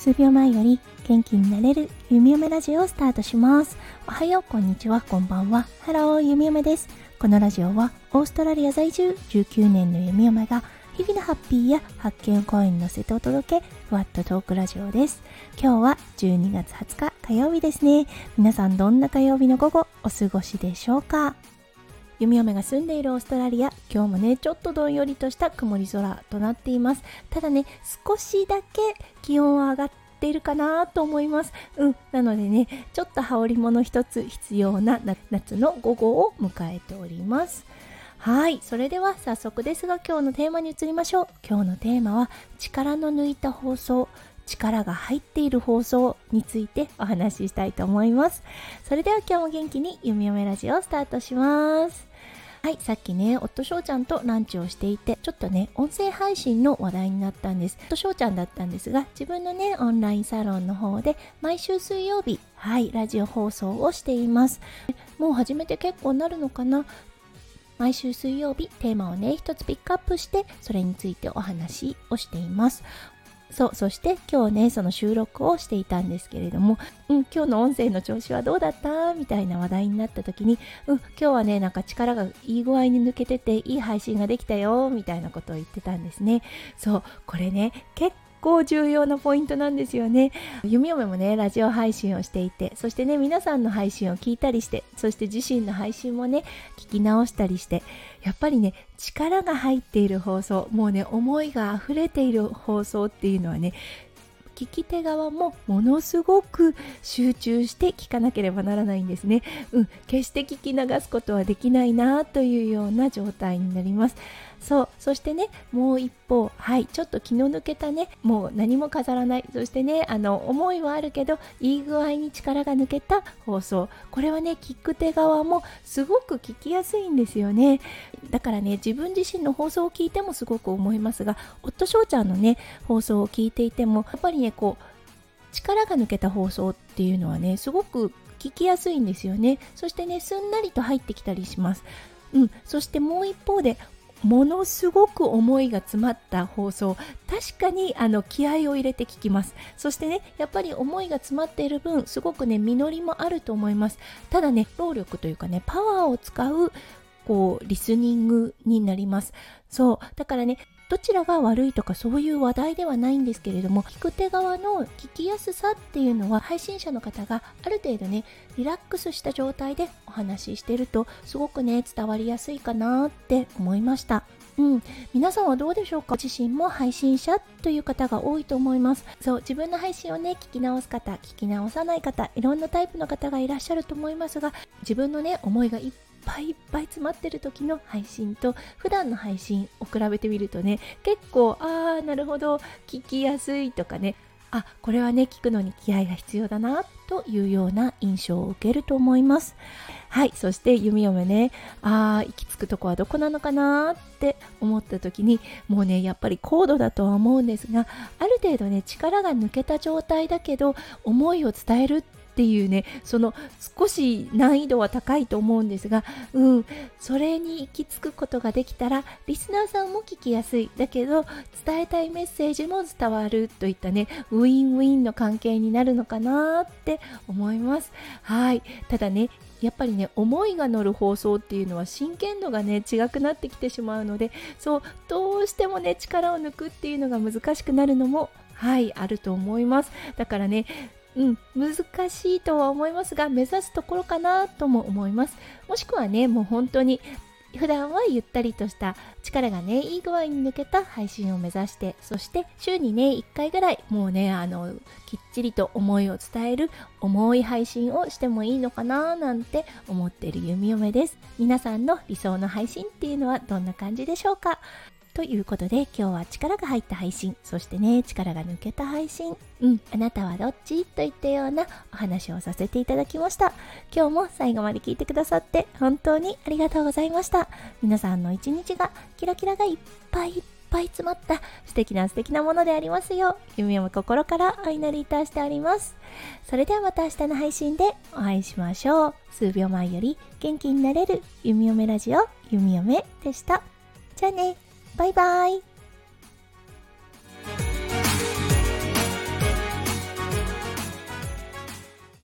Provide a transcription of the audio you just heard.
数秒前より元気になれる弓嫁ラジオをスタートします。おはよう、こんにちは、こんばんは。 Hello、弓嫁です。このラジオはオーストラリア在住19年の弓嫁が日々のハッピーや発見を声に乗せてお届け、ふわっとトークラジオです。今日は12月20日火曜日ですね。皆さんどんな火曜日の午後お過ごしでしょうか？弓嫁が住んでいるオーストラリア今日もねちょっとどんよりとした曇り空となっています。ただね少しだけ気温は上がっているかなと思います。うんなのでねちょっと羽織物一つ必要な夏の午後を迎えております。はいそれでは早速ですが今日のテーマに移りましょう。今日のテーマは力の抜いた放送力が入っている放送についてお話ししたいと思います。それでは今日も元気に「ゆみよめラジオ」をスタートします。はい、さっきね、夫翔ちゃんとランチをしていて、ちょっとね、音声配信の話題になったんです。夫翔ちゃんだったんですが、自分のね、オンラインサロンの方で、毎週水曜日、はい、ラジオ放送をしています。もう始めて結構なるのかな？毎週水曜日テーマをね一つピックアップしてそれについてお話をしていますそうそして今日ねその収録をしていたんですけれども、うん、今日の音声の調子はどうだった？みたいな話題になった時に、うん、今日はねなんか力がいい具合に抜けてていい配信ができたよみたいなことを言ってたんですね。そうこれね結構重要なポイントなんですよね。弓嫁もね、ラジオ配信をしていて、そしてね、皆さんの配信を聞いたりして、そして自身の配信もね、聞き直したりして、やっぱりね力が入っている放送もうね思いが溢れている放送っていうのはね聞き手側もものすごく集中して聞かなければならないんですね。うん、決して聞き流すことはできないなというような状態になります。そうそしてねもう一方はいちょっと気の抜けたねもう何も飾らない。そしてねあの思いはあるけどいい具合に力が抜けた放送。これはね聞く手側もすごく聞きやすいんですよね。だからね自分自身の放送を聞いてもすごく思いますが夫翔ちゃんのね放送を聞いていてもやっぱりねこう力が抜けた放送っていうのはねすごく聞きやすいんですよね。そしてねすんなりと入ってきたりします。うん、そしてもう一方でものすごく思いが詰まった放送。確かにあの気合を入れて聞きます。そしてねやっぱり思いが詰まっている分すごくね実りもあると思います。ただね労力というかねパワーを使うこうリスニングになります。そう。だからねどちらが悪いとかそういう話題ではないんですけれども聞く手側の聞きやすさっていうのは配信者の方がある程度ねリラックスした状態でお話ししてるとすごくね伝わりやすいかなって思いました。うん、皆さんはどうでしょうか？自身も配信者という方が多いと思います。そう自分の配信をね聞き直す方聞き直さない方いろんなタイプの方がいらっしゃると思いますが自分のね思いがいっぱいいっぱい詰まってる時の配信と普段の配信を比べてみるとね結構ああなるほど聞きやすいとかねあこれはね聞くのに気合が必要だなというような印象を受けると思います。はいそして弓嫁ねあー行き着くとこはどこなのかなって思った時にもうねやっぱり高度だとは思うんですがある程度ね力が抜けた状態だけど思いを伝えるっていうねその少し難易度は高いと思うんですがうんそれに行き着くことができたらリスナーさんも聞きやすい。だけど伝えたいメッセージも伝わるといったねウィンウィンの関係になるのかなって思います。はい。ただねやっぱりね思いが乗る放送っていうのは真剣度がね違くなってきてしまうのでそうどうしてもね力を抜くっていうのが難しくなるのもはいあると思います。だからねうん、難しいとは思いますが目指すところかなとも思います。もしくはねもう本当に普段はゆったりとした力がねいい具合に抜けた配信を目指してそして週にね1回ぐらいもうねあのきっちりと思いを伝える重い配信をしてもいいのかななんて思ってる弓嫁です。皆さんの理想の配信っていうのはどんな感じでしょうか？ということで今日は力が入った配信そしてね力が抜けた配信。うん。あなたはどっち？といったようなお話をさせていただきました。今日も最後まで聞いてくださって本当にありがとうございました。皆さんの一日がキラキラがいっぱいいっぱい詰まった素敵な素敵なものでありますよう夢を心からお祈りいたしております。それではまた明日の配信でお会いしましょう。数秒前より元気になれる弓嫁ラジオ弓嫁でした。じゃあねバイバイ。